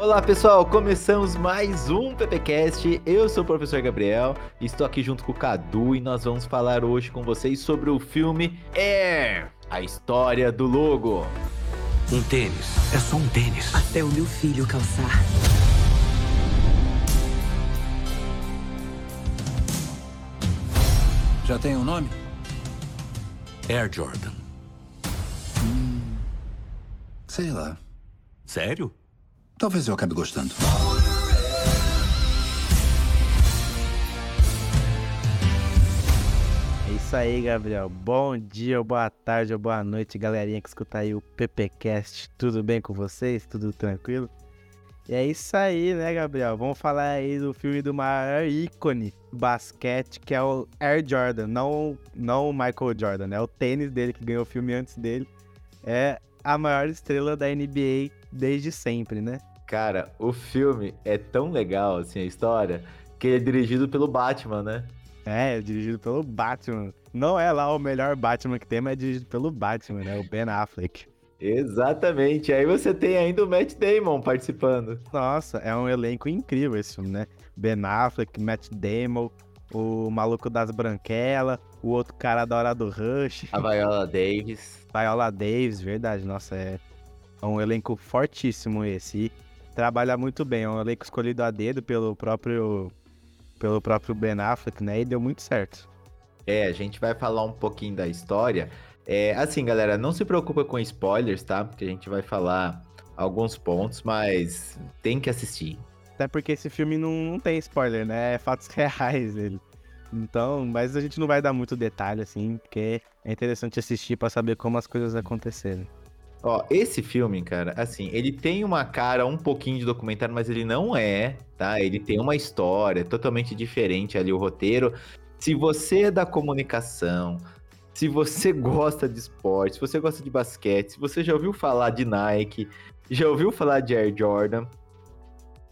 Olá pessoal, começamos mais um PPcast. Eu sou o professor Gabriel, estou aqui junto com o Cadu e nós vamos falar hoje com vocês sobre o filme Air, a história do logo. Um tênis é só um tênis. Até o meu filho calçar. Já tem um nome? Air Jordan. Sei lá. Sério? Talvez eu acabe gostando. É isso aí, Gabriel. Bom dia, boa tarde, boa noite, galerinha que escuta aí o PPcast. Tudo bem com vocês? Tudo tranquilo? E é isso aí, né, Gabriel? Vamos falar aí do filme do maior ícone basquete, que é o Air Jordan, não, não o Michael Jordan, é o tênis dele que ganhou o filme antes dele. É a maior estrela da NBA desde sempre, né? Cara, o filme é tão legal, assim, a história, que ele é dirigido pelo Batman, né? É, é dirigido pelo Batman. Não é lá o melhor Batman que tem, mas é dirigido pelo Batman, né? O Ben Affleck. Exatamente. Aí você tem ainda o Matt Damon participando. Nossa, é um elenco incrível esse filme, né? Ben Affleck, Matt Damon, o maluco das branquelas, o outro cara da hora do Rush. A Viola Davis. Viola Davis, verdade. Nossa, é um elenco fortíssimo esse. E trabalha muito bem. É um elenco escolhido a dedo pelo próprio, pelo próprio Ben Affleck, né? E deu muito certo. É, a gente vai falar um pouquinho da história. É, assim, galera, não se preocupa com spoilers, tá? Porque a gente vai falar alguns pontos, mas tem que assistir. Até porque esse filme não, não tem spoiler, né? É fatos reais ele. Então, mas a gente não vai dar muito detalhe, assim, porque é interessante assistir para saber como as coisas aconteceram. Ó, esse filme, cara, assim, ele tem uma cara um pouquinho de documentário, mas ele não é, tá? Ele tem uma história totalmente diferente ali, o roteiro. Se você é da comunicação, se você gosta de esporte, se você gosta de basquete, se você já ouviu falar de Nike, já ouviu falar de Air Jordan,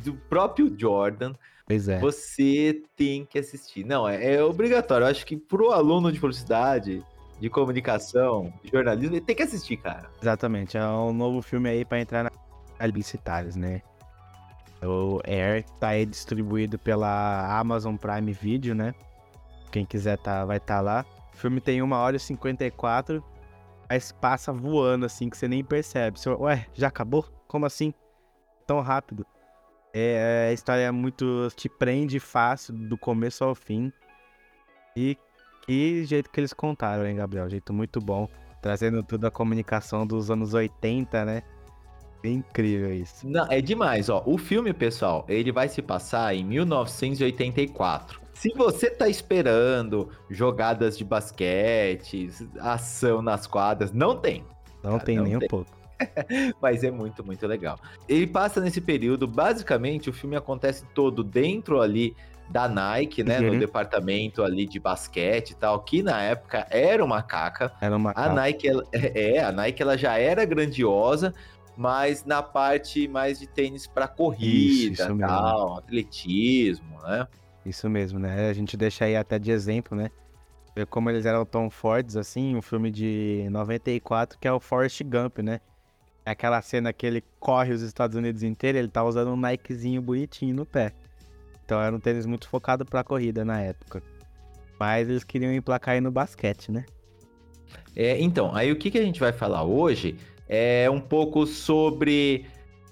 do próprio Jordan, Pois é. você tem que assistir. Não, é, é obrigatório. Eu acho que pro aluno de publicidade, de comunicação, de jornalismo, ele tem que assistir, cara. Exatamente, é um novo filme aí para entrar na publicitários, né? O Air tá aí distribuído pela Amazon Prime Video, né? Quem quiser tá, vai estar tá lá. O filme tem 1 hora e 54, mas passa voando assim que você nem percebe. Você, Ué, já acabou? Como assim? Tão rápido. É, a história é muito. te prende fácil, do começo ao fim. E que jeito que eles contaram, hein, Gabriel? Jeito muito bom. Trazendo tudo a comunicação dos anos 80, né? É incrível isso. Não, é demais, ó. O filme, pessoal, ele vai se passar em 1984. Se você tá esperando jogadas de basquete, ação nas quadras, não tem. Não Cara, tem não nem tem. um pouco. Mas é muito, muito legal. Ele passa nesse período, basicamente, o filme acontece todo dentro ali da Nike, né? Uhum. No departamento ali de basquete e tal, que na época era uma caca. Era uma A capa. Nike, ela, é, a Nike ela já era grandiosa, mas na parte mais de tênis para corrida, Isso, isso tal, atletismo, né? Isso mesmo, né? A gente deixa aí até de exemplo, né? Ver como eles eram tão fortes assim, um filme de 94 que é o Forrest Gump, né? É aquela cena que ele corre os Estados Unidos inteiro, ele tá usando um Nikezinho bonitinho no pé. Então era um tênis muito focado pra corrida na época. Mas eles queriam emplacar aí no basquete, né? É, então, aí o que, que a gente vai falar hoje é um pouco sobre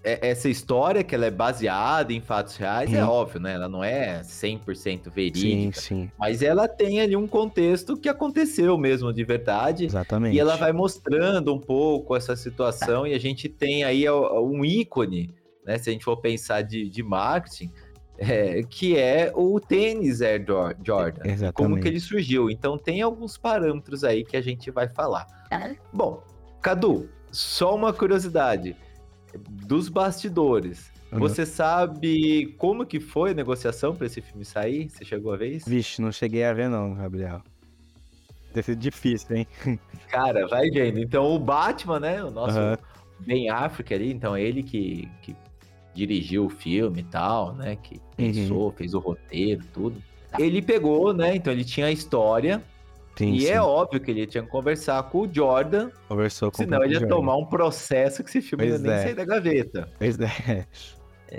essa história que ela é baseada em fatos reais, é Uhum. óbvio, né? Ela não é 100% Sim, verídica, sim, mas ela tem ali um contexto que aconteceu mesmo de verdade. exatamente. E ela vai mostrando um pouco essa situação, e a gente tem aí um ícone, né? Se a gente for pensar de, de marketing, é, que é o tênis Air Jor- Jordan. Como Exatamente. que ele surgiu. Então tem alguns parâmetros aí que a gente vai falar. Bom, Cadu, só uma curiosidade. Dos bastidores, Uhum. você sabe como que foi a negociação para esse filme sair? Você chegou a ver isso? Vixe, não cheguei a ver não, Gabriel. ter sido difícil, hein? Cara, vai vendo. Então o Batman, né? O nosso Aham. Ben Affleck ali, então ele que, que dirigiu o filme e tal, né? Que pensou, fez o roteiro, tudo. Ele pegou, né? Então ele tinha a história. Sim, e sim. é óbvio que ele tinha que conversar com o Jordan, Conversou com o senão ele ia próprio tomar um processo que esse filme Pois ia nem é. sair da gaveta. Pois é.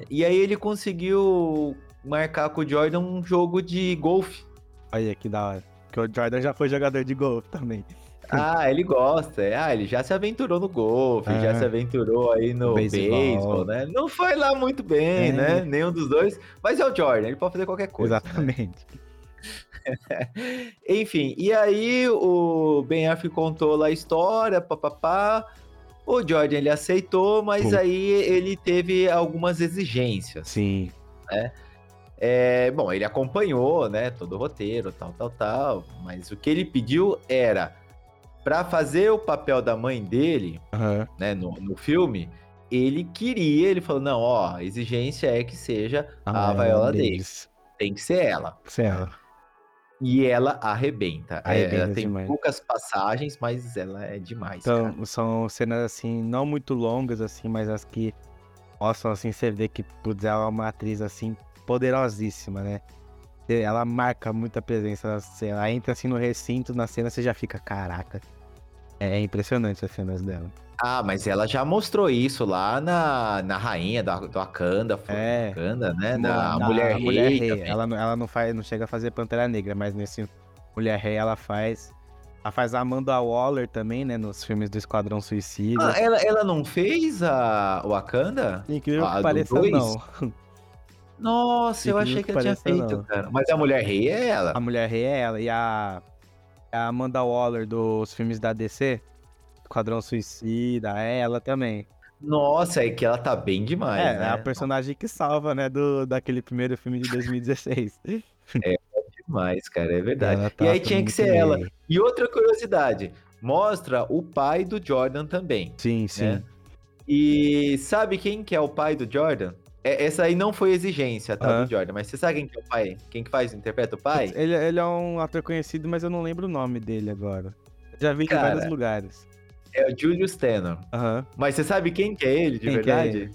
E aí ele conseguiu marcar com o Jordan um jogo de golfe. Olha que da hora. Porque o Jordan já foi jogador de golfe também. Ah, ele gosta. é. Ah, ele já se aventurou no golfe, já Ah. se aventurou aí no Beisebol. né? Não foi lá muito bem, É. né? Nenhum dos dois. Mas é o Jordan, ele pode fazer qualquer coisa. né? Enfim, e aí o Ben Affleck contou lá a história, papapá. O Jordan ele aceitou, mas Pum. aí ele teve algumas exigências. Sim. É, bom, ele acompanhou, né, todo o roteiro, tal, tal, tal, mas o que ele pediu era para fazer o papel da mãe dele, Aham. né, no, no filme, ele queria, ele falou, não, ó, a exigência é que seja a Viola Davis, tem que ser ela. Céu. E ela arrebenta. É, Arrebenta ela tem demais. poucas passagens, mas ela é demais, Então, cara. são cenas assim, não muito longas, assim, mas as que mostram assim, você vê que putz, ela é uma atriz assim, poderosíssima, né? Ela marca muita presença na cena. Ela entra assim no recinto, na cena, você já fica, caraca. É impressionante as cenas dela. Ah, mas ela já mostrou isso lá na, na rainha do, foi É. Wakanda, né? Na- Na, Mulher Rei. Mulher Rei. Ela, não- ela não faz, não chega a fazer Pantera Negra, mas nesse Mulher Rei ela faz. Ela faz a Amanda Waller também, né? Nos filmes do Esquadrão Suicida. Ah, ela, ela não fez a Wakanda? Incrível a que pareça, não. Nossa, eu achei que que ela tinha feito, não. cara. Mas a Mulher Rei é ela. A Mulher Rei é ela. E a, a Amanda Waller dos filmes da DC, Esquadrão Suicida, é ela também. Nossa, é que ela tá bem demais, é, né? é a personagem que salva, né? Do, daquele primeiro filme de 2016. Demais, cara, é verdade. Ela e tá aí tinha que ser ela. bem. E outra curiosidade, mostra o pai do Jordan também. Sim, sim. né? E sabe quem que é o pai do Jordan? É, essa aí não foi exigência, tá, Aham. do Jordan, mas você sabe quem que é o pai? Quem que faz, interpreta o pai? Ele, ele é um ator conhecido, mas eu não lembro o nome dele agora. Já vi Cara. em vários lugares. É o Julius Tenor. Aham. Mas você sabe quem que é ele, de Quem que é verdade?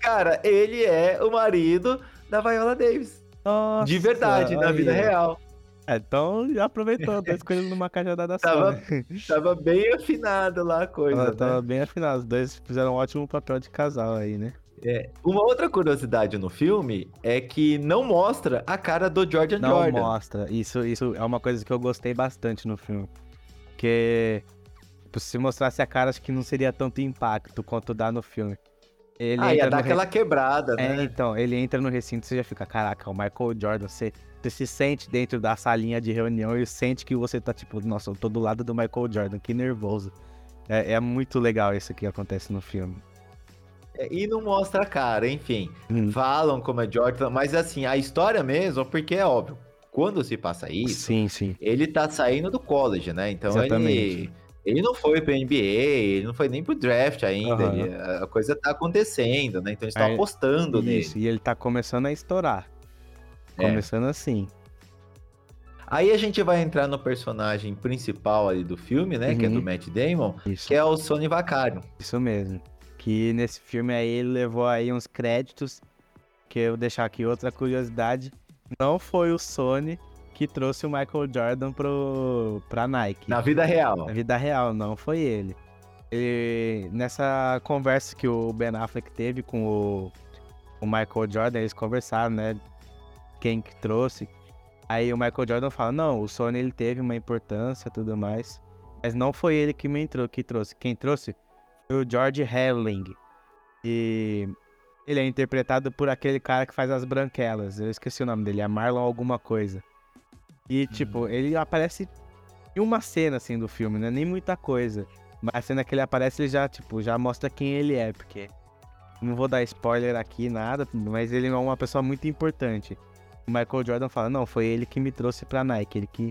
Cara, ele é o marido da Viola Davis. Nossa, de verdade, na vida real. É, então já aproveitou, tá escolhendo numa cajadada só. Tava- né? Tava bem afinado lá a coisa, Ela né? tava bem afinada. Os dois fizeram um ótimo papel de casal aí, né? Uma outra curiosidade no filme é que não mostra a cara do Jordan Não Jordan. mostra. Isso, isso é uma coisa que eu gostei bastante no filme. Porque tipo, se mostrasse a cara, acho que não seria tanto impacto quanto dá no filme. Ele ah, ia dar aquela quebrada, É, né? então, ele entra no recinto e você já fica, caraca, o Michael Jordan, você, você se sente dentro da salinha de reunião e sente que você tá tipo, nossa, eu tô do lado do Michael Jordan, que nervoso. É, é muito legal isso que acontece no filme. E não mostra a cara, enfim. Hum. Falam como é Jordan, mas assim, a história mesmo, porque é óbvio, quando se passa isso, Sim, sim. ele tá saindo do college, né? Então Exatamente. ele não foi pro NBA, ele não foi nem pro draft ainda, Aham. ele- a coisa tá acontecendo, né? Então eles estão Aí- apostando nele. Isso, e ele tá começando a estourar. É. Começando assim. Aí a gente vai entrar no personagem principal ali do filme, né? Que é do Uhum. Matt Damon, Isso, que é o Sonny Vaccaro. isso mesmo. Que nesse filme aí ele levou aí uns créditos. Que eu vou deixar aqui outra curiosidade. Não foi o Sony que trouxe o Michael Jordan pro, pra Nike. Na vida real. Na vida real, não foi ele. Ele, nessa conversa que o Ben Affleck teve com o, o Michael Jordan, eles conversaram, né? Quem que trouxe. Aí o Michael Jordan fala, não, o Sony ele teve uma importância e tudo mais. Mas não foi ele que me entrou, que trouxe. Quem trouxe foi o George Herling. E ele é interpretado por aquele cara que faz as branquelas. Eu esqueci o nome dele, é Marlon alguma coisa. E, tipo, ele aparece em uma cena, assim, do filme, né? Nem muita coisa. Mas a cena que ele aparece, ele já, tipo, já mostra quem ele é, porque... Não vou dar spoiler aqui, nada, mas ele é uma pessoa muito importante. O Michael Jordan fala, não, foi ele que me trouxe pra Nike, ele que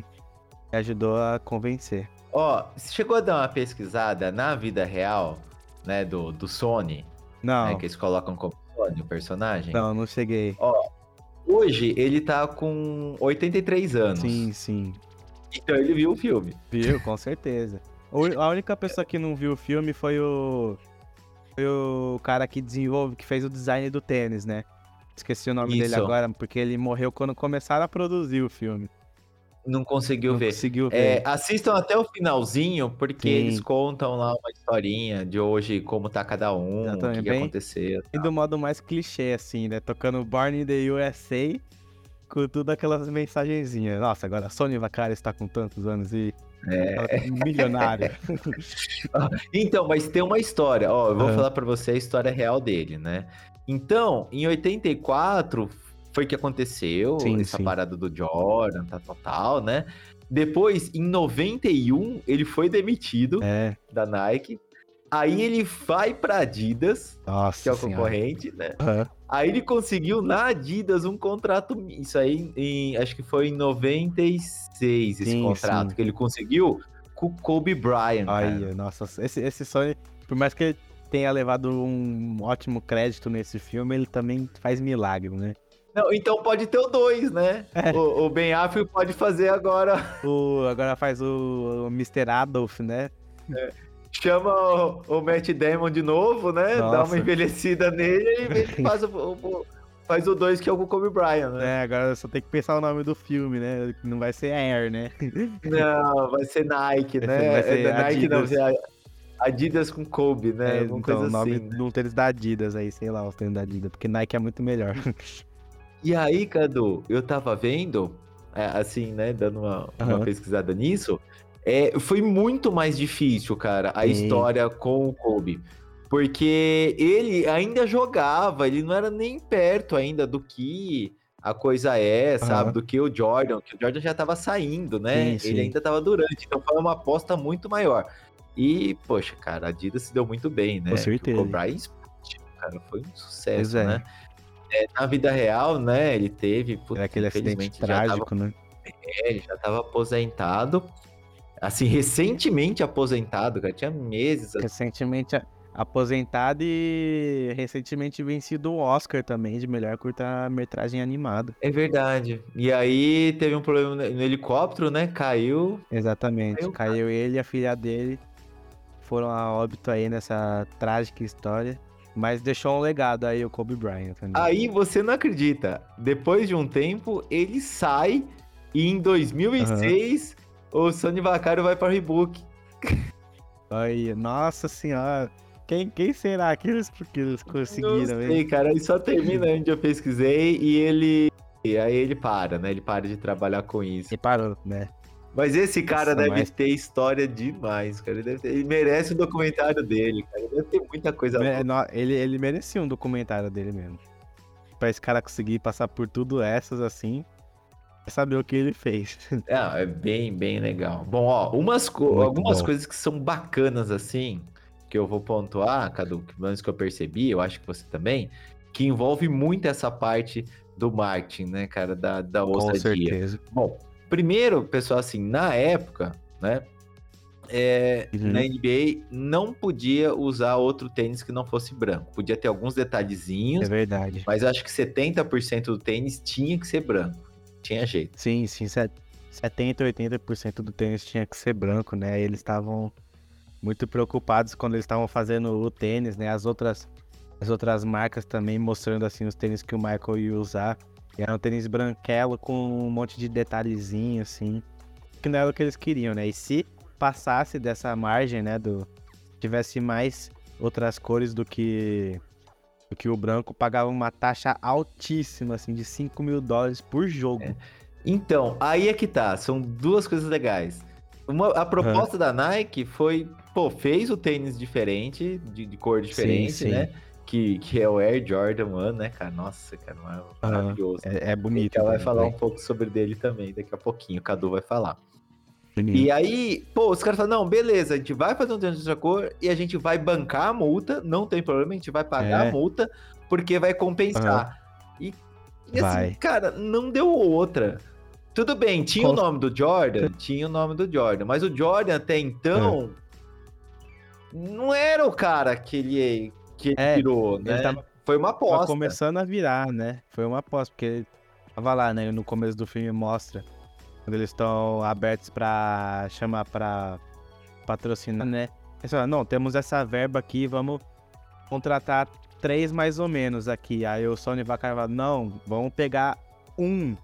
me ajudou a convencer. Ó, você chegou a dar uma pesquisada na vida real, né? Do, do Sony, Não, né? Que eles colocam como Sony, o personagem. não, não cheguei. Hoje ele tá com 83 anos. Sim, sim. Então ele viu o filme. Viu, com certeza. A única pessoa que não viu o filme foi o. Foi o cara que desenvolve, que fez o design do tênis, né? Esqueci o nome dele Isso. agora, porque ele morreu quando começaram a produzir o filme. Não conseguiu não ver. conseguiu ver. É, assistam até o finalzinho, porque Sim. eles contam lá uma historinha de hoje, como tá cada um, o que, que aconteceu. E do modo mais clichê, assim, né? Tocando Born in the USA com tudo aquelas mensagenzinhas. Nossa, agora a Sony Vaccari está com tantos anos e É. é milionária. Então, mas tem uma história, ó, eu vou Aham. falar pra você a história real dele, né? Então, em 84 foi que aconteceu Sim, essa sim. parada do Jordan, tal, tal, tal, né? Depois, em 91, ele foi demitido é, da Nike. Aí ele vai pra Adidas, nossa que é o senhora. concorrente, né? Aham. Aí ele conseguiu na Adidas um contrato, isso aí, em- acho que foi em 96 esse Sim, contrato sim. que ele conseguiu com o Kobe Bryant. cara. Nossa, esse, esse Sony, por mais que ele tenha levado um ótimo crédito nesse filme, ele também faz milagre, né? Não, então pode ter o dois, né? É. O, o Ben Affleck pode fazer agora. O, agora faz o, o Mr. Adolf, né? Chama o, o Matt Damon de novo, né? Dá Nossa. uma envelhecida nele e faz o, o- faz o dois que é o Kobe Bryant, né? É, agora só tem que pensar o nome do filme, né? Não vai ser Air, né? Não, vai ser Nike, Vai né? vai ser É, Nike não, vai Adidas. ser Adidas com Kobe, né? É, Alguma então, coisa o nome assim. né? de um tênis da Adidas aí, sei lá, os tênis da Adidas, porque Nike é muito melhor. E aí, Cadu, eu tava vendo, é, assim, né, dando uma, uma Aham. pesquisada nisso, é, foi muito mais difícil, cara, a Sim. história com o Kobe. Porque ele ainda jogava, ele não era nem perto ainda do que a coisa é, sabe? Aham. Do que o Jordan, que o Jordan já tava saindo, né? Sim, sim. Ele ainda tava durante, então foi uma aposta muito maior. E, poxa, cara, a Adidas se deu muito bem, né? Com certeza. O Bryant explodiu, cara, foi um sucesso, é. né? É, na vida real, né, ele teve, putz, aquele acidente já tava, trágico, né? é, ele já tava aposentado, assim, recentemente aposentado, cara, tinha meses, Recentemente aposentado e recentemente vencido o Oscar também de melhor curta-metragem animado. é verdade. E aí teve um problema no no helicóptero, né, caiu, Exatamente. Caiu, Caiu ele e a filha dele. Foram a óbito aí nessa trágica história. Mas deixou um legado aí o Kobe Bryant também. aí você não acredita, depois de um tempo, ele sai e em 2006 o Sony Vaccaro vai para Reebok. Aí, nossa senhora. Quem, quem será que eles, que eles conseguiram, não sei, cara, aí só termina onde eu pesquisei e ele... E aí ele para, né? Ele para de trabalhar com isso. E parou, né? Mas esse cara Nossa, deve mas- ter história demais, cara. Ele, deve ter- ele merece o documentário dele, cara. Ele Deve ter muita coisa Ele, ele merecia um documentário dele mesmo. Pra esse cara conseguir passar por tudo essas assim. é Saber o que ele fez. É, é bem, bem legal. Bom, ó, umas co- Muito algumas bom. coisas que são bacanas assim, que eu vou pontuar, Cadu, que pelo menos que eu percebi, eu acho que você também, que envolve muito essa parte do marketing, né, cara, da, da Com ousadia. certeza. Bom, primeiro, pessoal, assim, na época, né, é, Uhum. na NBA não podia usar outro tênis que não fosse branco. Podia ter alguns detalhezinhos, É verdade. mas acho que 70% do tênis tinha que ser branco. Tinha jeito. Sim, sim. set- 70, 80% do tênis tinha que ser branco, né? Eles estavam muito preocupados quando eles estavam fazendo o tênis, né? As outras, as outras marcas também mostrando assim os tênis que o Michael ia usar. E era um tênis branquelo com um monte de detalhezinho, assim. Que não era o que eles queriam, né? E se passasse dessa margem, né? Do. Tivesse mais outras cores do que. Do que o branco, pagava uma taxa altíssima, assim, de 5 mil dólares por jogo. É. Então, aí é que tá. São duas coisas legais. Uma, a proposta da Nike foi, pô, fez o tênis diferente, de, de cor diferente, sim. né? Que, que é o Air Jordan 1, né, cara? Nossa, cara, maravilhoso. É, é bonito. Ela vai né? falar um pouco sobre dele também, daqui a pouquinho. O Cadu vai falar. Bonito. E aí, pô, os caras falam, não, beleza, a gente vai fazer um tênis de outra cor e a gente vai bancar a multa, não tem problema, a gente vai pagar É. a multa, porque vai compensar. E, e assim, Vai. cara, não deu outra. Tudo bem, tinha o nome do Jordan, tinha o nome do Jordan, mas o Jordan até então não era o cara que ele, que ele É, virou, né? Ele tava, Foi uma tava aposta. começando a virar, né? Foi uma aposta, porque ele tava lá, né? No começo do filme mostra Quando eles estão abertos pra chamar pra patrocinar, né? Eles falam, não, temos essa verba aqui, vamos contratar três mais ou menos aqui. Aí o Sony vai fala, não, vamos pegar um.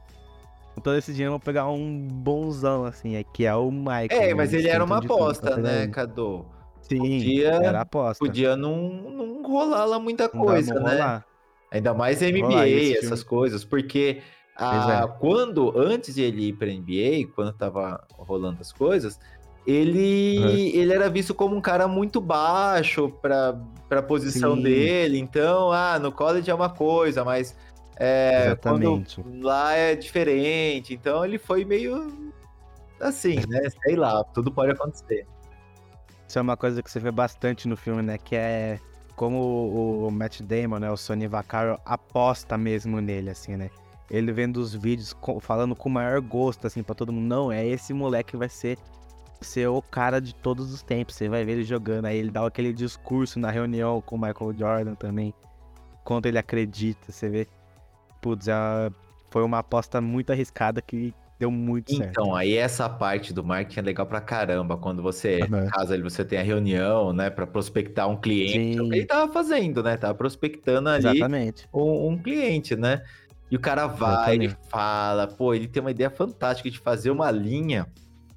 Com todo esse dinheiro, vamos pegar um bonzão, assim, é, que é o Michael. É, mas eles ele era uma aposta, pegar né. Cadu? Sim, Podia- era aposta. Podia não, não rolar lá muita coisa, né? rolar. Ainda mais NBA, essas coisas, porque a, é. quando, antes de ele ir pra NBA, quando tava rolando as coisas, ele, ele era visto como um cara muito baixo pra, pra posição Sim. dele. Então, ah, no college é uma coisa, mas é, quando lá é diferente. Então ele foi meio assim, né? Sei lá, tudo pode acontecer. Isso é uma coisa que você vê bastante no filme, né? Que é como o, Matt Damon, né? O Sonny Vaccaro aposta mesmo nele, assim, né? Ele vendo os vídeos falando com o maior gosto, assim, pra todo mundo. Não, é esse moleque que vai ser, ser o cara de todos os tempos. Você vai ver ele jogando. Aí ele dá aquele discurso na reunião com o Michael Jordan também. Quanto ele acredita, você vê. Putz, é uma- foi uma aposta muito arriscada que deu muito certo. Então, aí essa parte do marketing é legal pra caramba, quando você, Aham. no caso ali, você tem a reunião, né, pra prospectar um cliente. Sim. ele tava fazendo, né? Tava prospectando ali Exatamente. um, um cliente, né? E o cara vai, ele fala, pô, ele tem uma ideia fantástica de fazer uma linha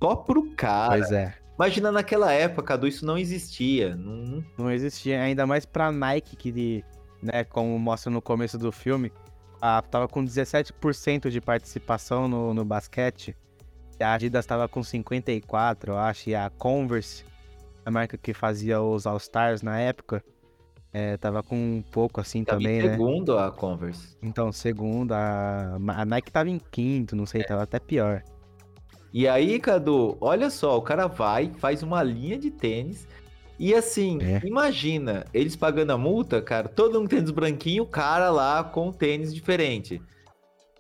só pro cara. Pois é. Imagina naquela época, Cadu, isso não existia. Não, Não existia, ainda mais pra Nike, que, né, como mostra no começo do filme, a, tava com 17% de participação no, no basquete. E a Adidas tava com 54%, eu acho, e a Converse, a marca que fazia os All-Stars na época, é, tava com um pouco assim tava também, em né? segundo a Converse. Então, segundo, a, a Nike tava em quinto, não sei, tava até pior. E aí, Cadu, olha só, o cara vai, faz uma linha de tênis. E assim, É. imagina, eles pagando a multa, cara, todo mundo tênis branquinho, o cara lá com tênis diferente.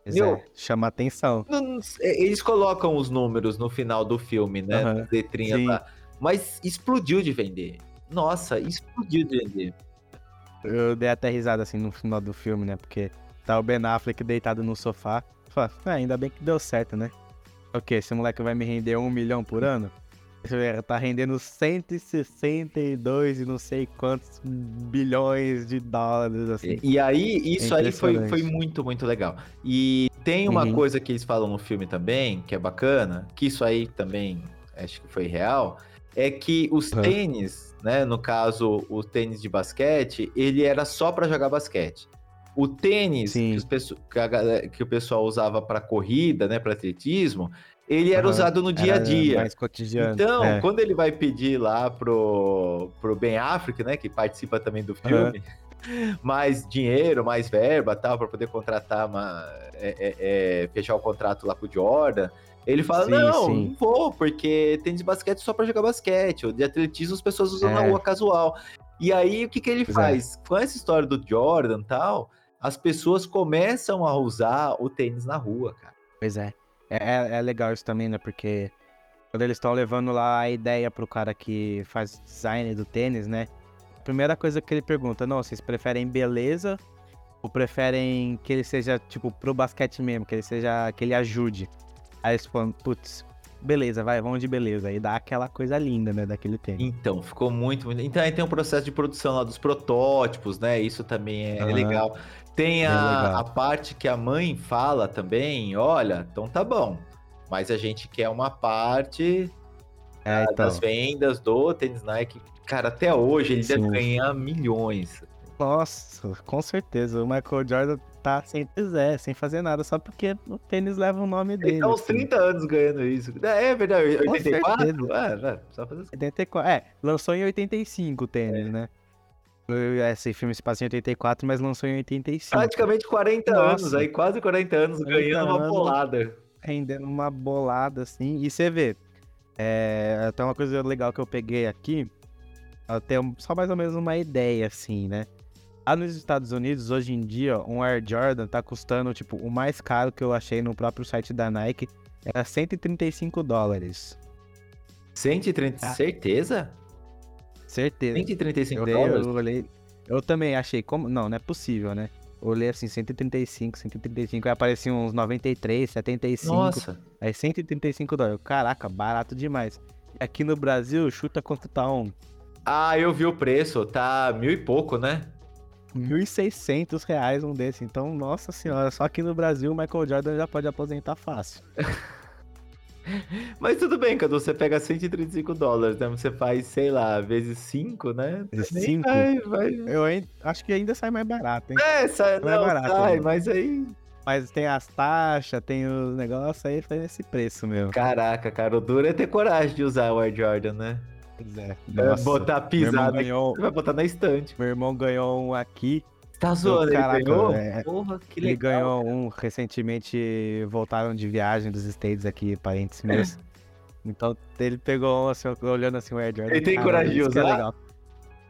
Pois Meu- é, chama atenção. Não- é, Eles colocam os números no final do filme, né? Nas letrinhas sim. lá. Mas explodiu de vender. Nossa, explodiu de vender. Eu dei até risada assim no final do filme, né? Porque tá o Ben Affleck deitado no sofá. Fala, ah, ainda bem que deu certo, né? O quê? Esse moleque vai me render um milhão por ano? Tá rendendo 162 e não sei quantos bilhões de dólares, assim. E, e aí, isso aí foi, foi muito, muito legal. E tem uma Uhum. coisa que eles falam no filme também, que é bacana, que isso aí também acho que foi real, é que os Uhum. tênis, né, no caso, o tênis de basquete, ele era só pra jogar basquete. O tênis que, que a que o pessoal usava pra corrida, né, para atletismo, ele era Aham. usado no dia a dia. Mais cotidiano. Então, é. quando ele vai pedir lá pro, pro Ben Affleck, né, que participa também do filme, mais dinheiro, mais verba, tal, para poder contratar, uma, é, é, é, fechar o contrato lá com o Jordan, ele fala, Sim, não, sim. não vou, porque tênis de basquete só para jogar basquete, o de atletismo as pessoas usam na É. rua casual. E aí, o que que ele Pois é. faz? Com essa história do Jordan e tal, as pessoas começam a usar o tênis na rua, cara. Pois é. É, é- é legal isso também, né? Porque quando eles estão levando lá a ideia pro cara que faz design do tênis, né? A primeira coisa que ele pergunta, não, vocês preferem beleza ou preferem que ele seja, tipo, pro basquete mesmo, que ele seja, que ele ajude? Aí eles falam, putz, beleza, vai, vamos de beleza. Aí dá aquela coisa linda, né, daquele tênis. Então, ficou muito, muito. Então aí tem um processo de produção lá dos protótipos, né? Isso também é Aham. legal. Tem Bem a, a parte que a mãe fala também, olha, então tá bom. Mas a gente quer uma parte É, então, das vendas do tênis Nike. Cara, até hoje ele deve ganhar milhões. nossa, com certeza, o Michael Jordan tá sem quiser, sem fazer nada, só porque o tênis leva o nome dele. Ele tá uns assim. 30 anos ganhando isso. É, é verdade, Com 84? certeza. É, é, só fazer assim. 84. É, lançou em 85 o tênis, né? Esse filme se passa em 84, mas lançou em 85. Praticamente 40 Nossa. anos aí, quase 40 anos 40 ganhando uma anos. bolada. Rendendo uma bolada assim. E você vê, é, até uma coisa legal que eu peguei aqui, até só mais ou menos uma ideia, assim, né? Lá nos Estados Unidos, hoje em dia, um Air Jordan tá custando, tipo, o mais caro que eu achei no próprio site da Nike era 135 dólares. 130, Ah. certeza? Certeza. 135 Eu, dólares? eu olhei. Eu também achei como. Não, não é possível, né? olhei assim, 135, 135, aí apareciam uns 93, 75, Nossa. aí 135 dólares. Caraca, barato demais. Aqui no Brasil, chuta quanto tá um? Ah, eu vi o preço, tá mil e pouco, né? 1.600 reais um desse. Então, nossa senhora, só aqui no Brasil o Michael Jordan já pode aposentar fácil. Mas tudo bem, Cadu, você pega 135 dólares, né? Você faz, sei lá, vezes 5, né? Vezes Nem cinco? Vai, vai. Eu ainda, acho que ainda sai mais barato, hein? É, sai, Não não, barato, sai, né? mas aí... Mas tem as taxas, tem o negócio aí, faz esse preço mesmo. Caraca, cara, o duro é ter coragem de usar o Air Jordan, né? Pois é. É, Nossa, botar meu pisada ganhou, você vai botar na estante. meu irmão ganhou um aqui. Tá zoando, caraca, ele ganhou? é, Porra, que Ele legal. ganhou um recentemente, voltaram de viagem dos States aqui, parentes meus. Então ele pegou um, assim, olhando assim o Air Jordan. Ele tem coragem de isso que é legal.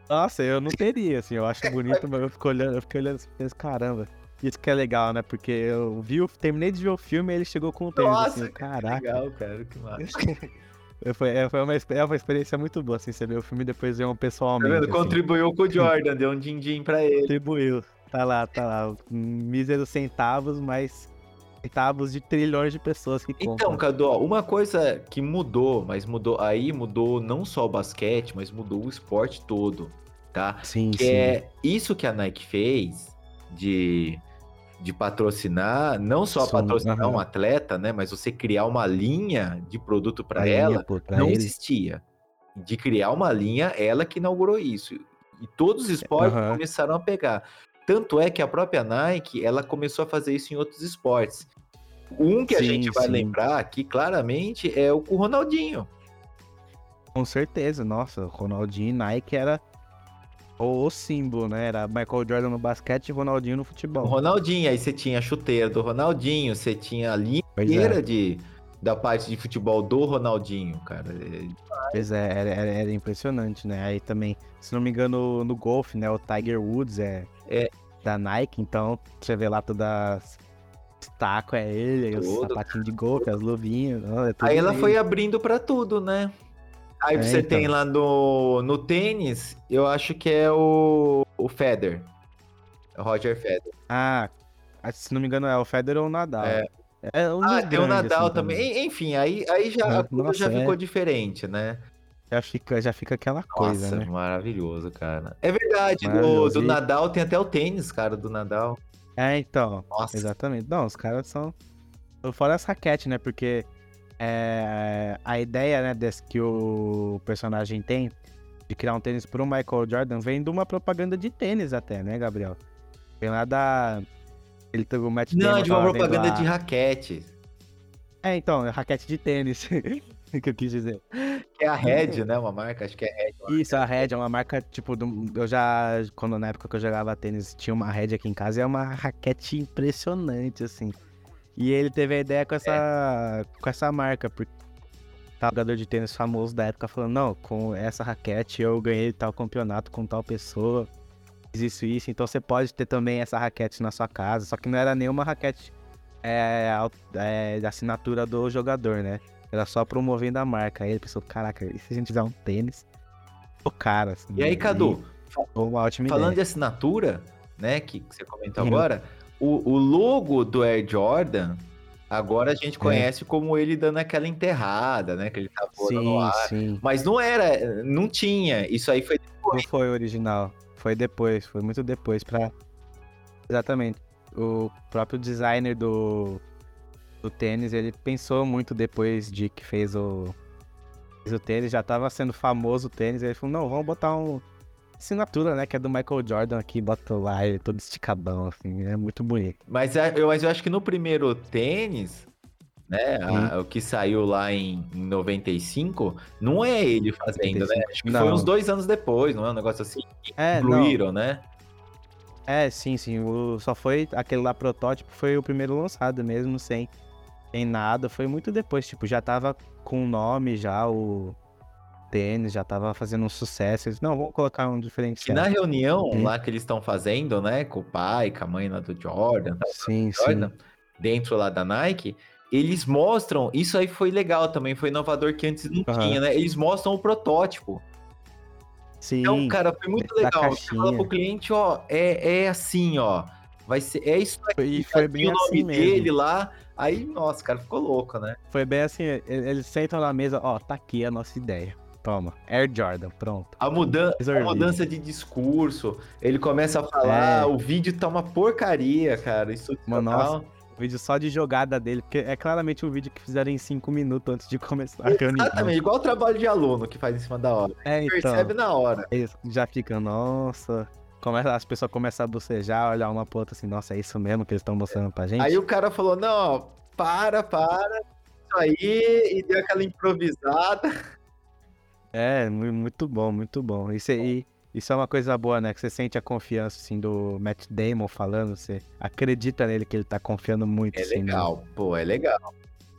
Nossa, eu não teria, assim, eu acho bonito, mas eu fico olhando, eu fiquei olhando assim, penso, caramba. Isso que é legal, né? Porque eu vi, terminei de ver o filme e ele chegou com o tênis, Nossa, assim, que caraca. legal, cara, que massa. Foi, é, foi uma, exp- é uma experiência muito boa, assim, você vê o filme e depois ver um Tá pessoalmente. vendo? assim. Contribuiu com o Jordan, deu um din-din pra ele. Contribuiu. Tá lá, tá lá. Míseros centavos, mas centavos de trilhões de pessoas que compram. Então, Cadu, ó, uma coisa que mudou, mas mudou aí, mudou não só o basquete, mas mudou o esporte todo, tá? sim, Que é isso que a Nike fez de, de patrocinar, não só Sim, patrocinar aham. um atleta, né? Mas você criar uma linha de produto para ela, pô, pra não ele. existia. De criar uma linha, ela que inaugurou isso. E todos os esportes Aham. começaram a pegar. Tanto é que a própria Nike, ela começou a fazer isso em outros esportes. Um que a Sim, gente vai sim. lembrar aqui claramente é o com o Ronaldinho. Com certeza, nossa, o Ronaldinho e Nike era o, o símbolo, né? Era Michael Jordan no basquete e Ronaldinho no O futebol. Ronaldinho, aí você tinha a chuteira do Ronaldinho, você tinha a linha Pois é. inteira de, da parte de futebol do Ronaldinho, cara. É, Pois é, era, era- era impressionante, né? Aí também, se não me engano, no golfe, né? O Tiger Woods é, É. da Nike, então você vê lá todas as taco é ele, os Tudo, sapatinhos de golfe, as luvinhas. é Aí ela ele. foi abrindo pra tudo, né? Aí É, você então. tem lá no, no tênis, eu acho que é o, o Federer. O Roger Federer. Ah, se não me engano, é o Federer ou o Nadal. É. É um Ah, tem o grandes, Nadal assim, também. En- Enfim, aí, aí já, É, a coisa nossa, já é. ficou diferente, né? Já fica, já fica aquela coisa, Nossa, né? maravilhoso, cara. É verdade, do, do Nadal tem até o tênis, cara, do Nadal. É, então. Nossa. Exatamente. Não, os caras são. Fora as raquetes, né? Porque é, a ideia, né, desse que o personagem tem de criar um tênis pro Michael Jordan vem de uma propaganda de tênis até, né, Gabriel? Vem lá da. Ele teve o Matt Não, de uma propaganda lá- de raquete. É, então, é raquete de tênis. que eu quis dizer. Que é a Red, né? Uma marca, acho que é Red. Isso, a Red é uma marca, tipo, do- eu já, quando na época que eu jogava tênis, tinha uma Red aqui em casa e é uma raquete impressionante, assim. E ele teve a ideia com essa, com essa marca, porque tá um jogador de tênis famoso da época falando, não, com essa raquete eu ganhei tal campeonato com tal pessoa, fiz isso e isso, então você pode ter também essa raquete na sua casa, só que não era nenhuma raquete é, é, da assinatura do jogador, né? Era só promovendo a marca. Aí ele pensou, caraca, e se a gente fizer um tênis? O cara, assim. E aí, Cadu, foi uma ótima falando de ideia. assinatura, né? Que, que você comentou agora, o, o logo do Air Jordan, agora a É. gente conhece como ele dando aquela enterrada, né? Que ele tá voando no Sim, ar. sim. Mas não era, não tinha. Isso aí foi Não foi original. Foi depois, foi muito depois pra. Exatamente. O próprio designer do, do tênis, ele pensou muito depois de que fez o. Fez o tênis, já tava sendo famoso o tênis. Ele falou, não, vamos botar um. Assinatura, né? Que é do Michael Jordan aqui, bota lá ele todo esticadão, assim, é muito bonito. Mas é- eu, mas eu acho que no primeiro tênis, né, a- o que saiu lá em, em 95, não é ele fazendo, né? Acho que foi Não. uns dois anos depois, não é um negócio assim? que É, não. Incluíram, né? É, sim, sim. O, só foi aquele lá protótipo, foi o primeiro lançado mesmo, sem, sem nada. Foi muito depois, tipo, já tava com o nome já, o tênis, já tava fazendo um sucesso. Eles, não, vamos colocar um E diferencial. na reunião Uhum. lá que eles estão fazendo, né, com o pai, com a mãe lá do Jordan, tal, Sim, Jordan, sim. dentro lá da Nike, eles mostram, isso aí foi legal também, foi inovador que antes não Aham. tinha, né? Eles mostram o protótipo. Sim, Então, cara, foi muito legal. Você fala pro cliente, ó, é, é assim, ó. vai ser. É isso aqui. E foi bem o nome assim mesmo. dele lá. Aí, nossa, cara, ficou louco, né? Foi bem assim, e- eles sentam na mesa, ó, tá aqui a nossa ideia. Toma, Air Jordan, pronto. A, mudan a mudança de discurso, ele começa a falar, É. o vídeo tá uma porcaria, cara. Isso Mano, nossa, Vídeo só de jogada dele, porque é claramente um vídeo que fizeram em 5 minutos antes de começar a reunião. Exatamente, igual o trabalho de aluno que faz em cima da hora. É, então, Percebe na hora. eles já fica, nossa... Começa, as pessoas começam a bocejar, olhar uma outra assim, nossa, é isso mesmo que eles estão mostrando pra gente? Aí o cara falou: não, para, para. Isso aí, e deu aquela improvisada. É, mu- muito bom, muito bom. Isso aí, isso é uma coisa boa, né? Que você sente a confiança, assim, do Matt Damon falando, você acredita nele que ele tá confiando muito, É assim, né? legal, pô, é legal.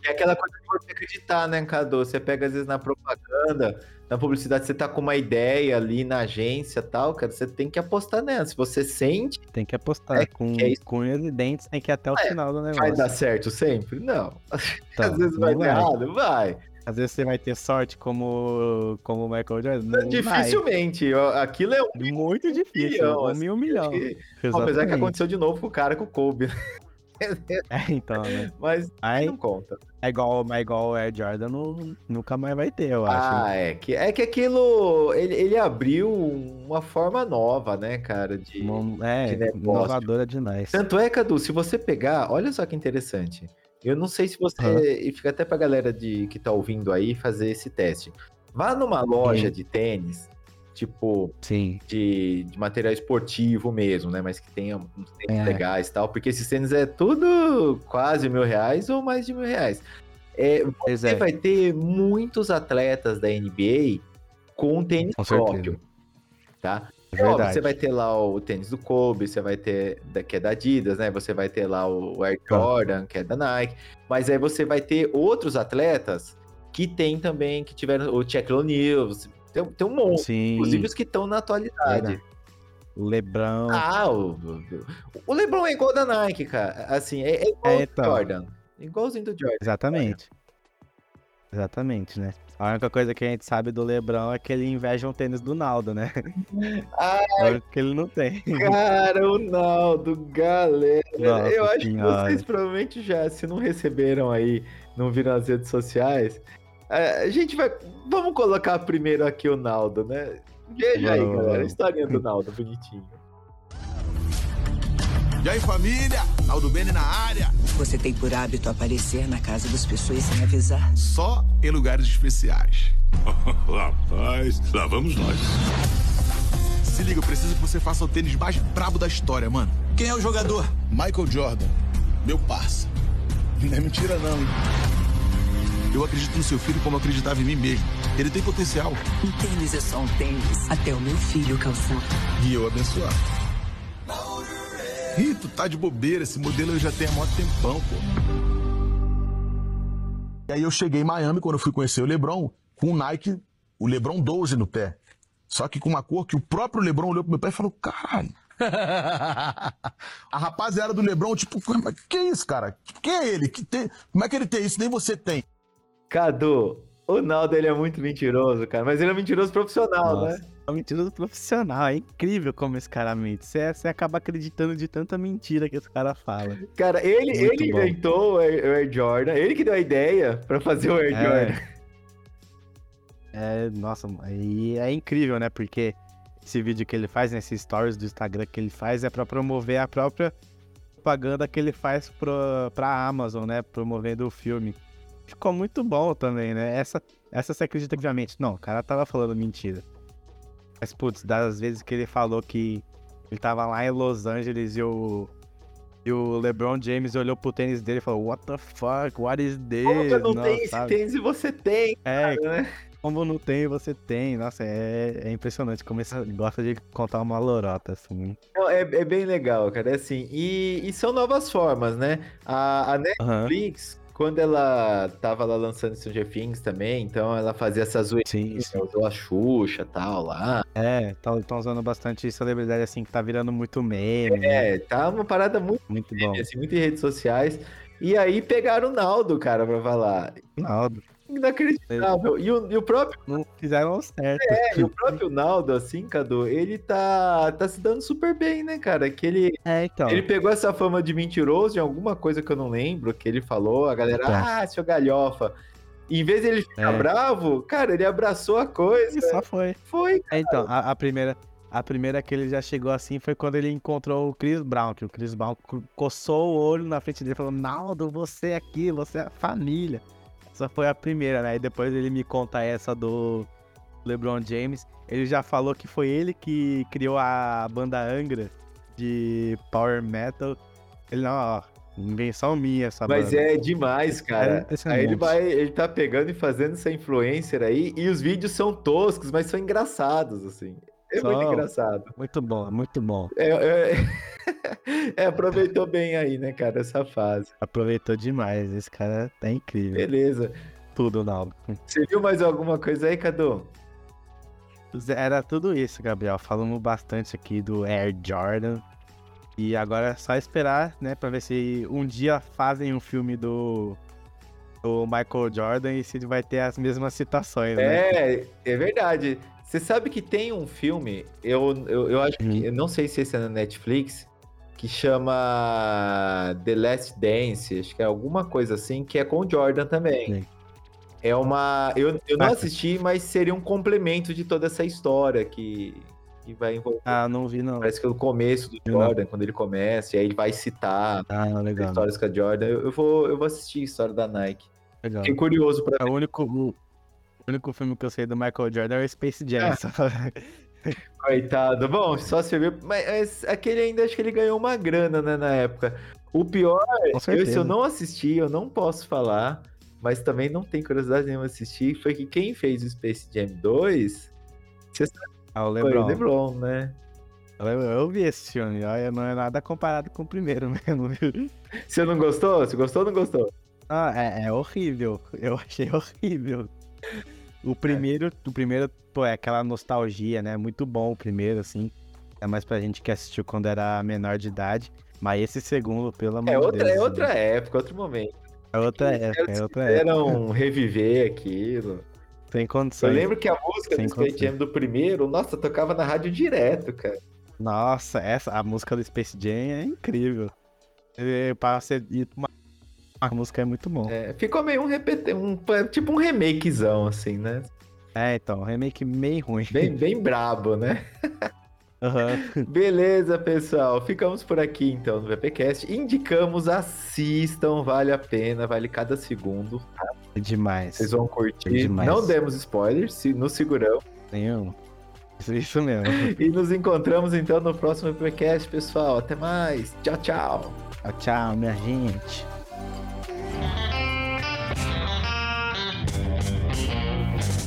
É aquela coisa de você acreditar, né, Cadu? Você pega, às vezes, na propaganda, na publicidade, você tá com uma ideia ali na agência e tal, cara, você tem que apostar nela. Se você sente, Tem que apostar É, com, que é isso. com unhas e dentes, tem que ir até o É, final do negócio. vai dar certo sempre? Não. Então, às vezes não vai dar errado? Vai. Às vezes você vai ter sorte como, como o Michael Jordan. Não vai. Dificilmente. ó, Aquilo é um Muito difícil. milhão, um assim, mil milhão. que- Apesar que aconteceu de novo com o cara, com o Kobe. né? É, então, né? Mas Aí, não conta. é igual, é igual o Air Jordan, não, nunca mais vai ter, eu acho. Ah, é que, é que aquilo. Ele, ele abriu uma forma nova, né, cara? De... Não- é, de inovadora demais. Tanto é, Cadu, se você pegar, olha só que interessante. Eu não sei se você. Hã? E fica até pra galera de, que tá ouvindo aí fazer esse teste. Vá numa loja Hum. de tênis, tipo, Sim. de, de material esportivo mesmo, né? Mas que tenha uns tênis É. legais e tal, porque esses tênis é tudo quase mil reais ou mais de mil reais. É, você é, vai ter muitos atletas da NBA com tênis Com certeza. próprio. Tá? É É óbvio, verdade. você vai ter lá o tênis do Kobe, você vai ter, da- que é da Adidas, né? Você vai ter lá o Air. Jordan, que é da Nike. Mas aí você vai ter outros atletas que tem também, que tiveram o O'Neal, você- tem, tem um monte. Sim. Inclusive os que estão na atualidade. Verdade. O Lebrão. Ah, o, o, LeBron é igual da Nike, cara. Assim, é, é igual É, do então. Jordan. Igualzinho do Jordan. Exatamente. Exatamente, né? A única coisa que a gente sabe do Lebrão é que ele inveja um tênis do Naldo, né? Ah, É que ele não tem. Cara, o Naldo, galera. Nossa eu acho senhora. que vocês provavelmente já, se não receberam aí, não viram nas redes sociais. é, A gente vai. Vamos colocar primeiro aqui o Naldo, né? Veja aí, galera. A historinha do Naldo, bonitinho. E aí, família? Aldo Bene na área. Você tem por hábito aparecer na casa das pessoas sem avisar? Só em lugares especiais. Rapaz, lá vamos nós. Se liga, eu preciso que você faça o tênis mais brabo da história, mano. Quem é o jogador? Michael Jordan, meu parça. Não é mentira, não. hein? Eu acredito no seu filho como eu acreditava em mim mesmo. Ele tem potencial. Um tênis é só um tênis. Até o meu filho calçar. E eu abençoar. Ih, tu tá de bobeira. Esse modelo eu já tenho há mó tempão, pô. E aí eu cheguei em Miami quando eu fui conhecer o LeBron com o Nike, o LeBron 12 no pé. Só que com uma cor que o próprio LeBron olhou pro meu pé e falou: caralho. A rapaziada do LeBron, tipo, "Mas que é isso, cara? Quem é ele? Que tem... Como é que ele tem isso? Nem você tem. Cadu, o Naldo ele é muito mentiroso, cara. Mas ele é mentiroso profissional, Nossa. né? Uma mentira profissional. É incrível como esse cara mente. Você, você acaba acreditando de tanta mentira que esse cara fala. Cara, ele, Muito ele bom. inventou o Air, o Air Jordan. Ele que deu a ideia pra fazer o Air É. Jordan. É, nossa, e é incrível, né? Porque esse vídeo que ele faz, nesses stories do Instagram que ele faz, é pra promover a própria propaganda que ele faz pro, pra Amazon, né? Promovendo o filme. Ficou muito bom também, né? Essa, essa você acredita que, obviamente, não, o cara tava falando mentira. Mas, putz, das vezes que ele falou que ele tava lá em Los Angeles e o. E o LeBron James olhou pro tênis dele e falou: What the fuck? What is this? Como eu não Nossa, tenho esse tênis e você tem, É, né? como não tem, você tem. Nossa, é, é impressionante como ele gosta de contar uma lorota, assim. É, é bem legal, cara. É assim, e, e são novas formas, né? A, a Netflix, quando ela tava lá lançando Stranger Things também, então ela fazia essas zoeiras, sim, usou a Xuxa e tal lá. É, estão usando bastante celebridade, assim, que tá virando muito meme, né? É, tá uma parada muito, Muito bom. assim, muito em redes sociais. E aí pegaram o Naldo, cara, pra falar. Naldo. Inacreditável. E o, e o próprio, Não fizeram certo. é, e o próprio Naldo, assim, Cadu, ele tá, tá se dando super bem, né, cara? Que ele, É, então. ele pegou essa fama de mentiroso de alguma coisa que eu não lembro, que ele falou, a galera, Tá. ah, seu galhofa. E em vez de ele ficar É. bravo, cara, ele abraçou a coisa. E só foi. Foi. É, então, a, a primeira. A primeira que ele já chegou assim foi quando ele encontrou o Chris Brown, que o Chris Brown co- coçou o olho na frente dele e falou, Naldo, você aqui, você é a família. Essa foi a primeira, né? E depois ele me conta essa do LeBron James. Ele já falou que foi ele que criou a banda Angra de Power Metal. Ele, não, ó, invenção minha essa Mas banda. é demais, É cara. impressionante. aí ele vai, ele tá pegando e fazendo essa influencer aí, e os vídeos são toscos, mas são engraçados, assim. É muito São. engraçado. Muito bom, muito bom. É, é- é, aproveitou bem aí, né, cara, essa fase. Aproveitou demais. Esse cara é incrível. Beleza. Tudo, Naldo. Você viu mais alguma coisa aí, Cadu? Era tudo isso, Gabriel. Falamos bastante aqui do Air Jordan. E agora é só esperar, né, pra ver se um dia fazem um filme do, do Michael Jordan e se ele vai ter as mesmas citações, né? É, é verdade. Você sabe que tem um filme, eu, eu, eu acho que, eu não sei se esse é na Netflix, que chama The Last Dance, acho que é alguma coisa assim, que é com o Jordan também. Sim. É uma. Eu, eu não Ah. assisti, mas seria um complemento de toda essa história que, que vai envolver. Ah, não vi não. Parece que é o começo do não. Jordan, quando ele começa, e aí ele vai citar Ah, legal. histórias com a Jordan. Eu, eu vou, eu vou assistir a história da Nike. legal. Fiquei curioso pra É o único, único filme que eu sei do Michael Jordan é o Space Jam. Só. Coitado. Bom, só serviu. Mas, mas aquele ainda acho que ele ganhou uma grana, né, na época. O pior, eu, se eu não assisti, eu não posso falar, mas também não tenho curiosidade nenhuma assistir, foi que quem fez o Space Jam 2 Ah, o foi LeBron. o LeBron, né? Eu, eu vi esse filme, olha, não é nada comparado com o primeiro mesmo? Você não gostou? Você gostou ou não gostou? Ah, é, é horrível. Eu achei horrível. O primeiro, o primeiro, pô, é aquela nostalgia, né? Muito bom o primeiro, assim. É mais pra gente que assistiu quando era menor de idade. Mas esse segundo, pelo amor É de outra, Deus. é outra época, outro momento. É outra época, é outra época. Reviver aquilo. Sem Eu condições. lembro que a música Sem do Space. Jam do primeiro, nossa, tocava na rádio direto, cara. Nossa, essa, a música do Space Jam é incrível. E, pra você ir pra uma, uma música é muito bom. É, ficou meio um, repete... um tipo um remakezão, assim, né? É, então, remake meio ruim. Bem, bem brabo, né? Aham. Beleza, pessoal. Ficamos por aqui então no VPcast. Indicamos, assistam, vale a pena, vale cada segundo. É demais. Vocês vão curtir. Demais. Não demos spoilers, se nos seguramos. Nenhum. Isso, isso mesmo. E nos encontramos então no próximo VPcast, pessoal. Até mais. Tchau, tchau. Tchau, tchau, minha gente.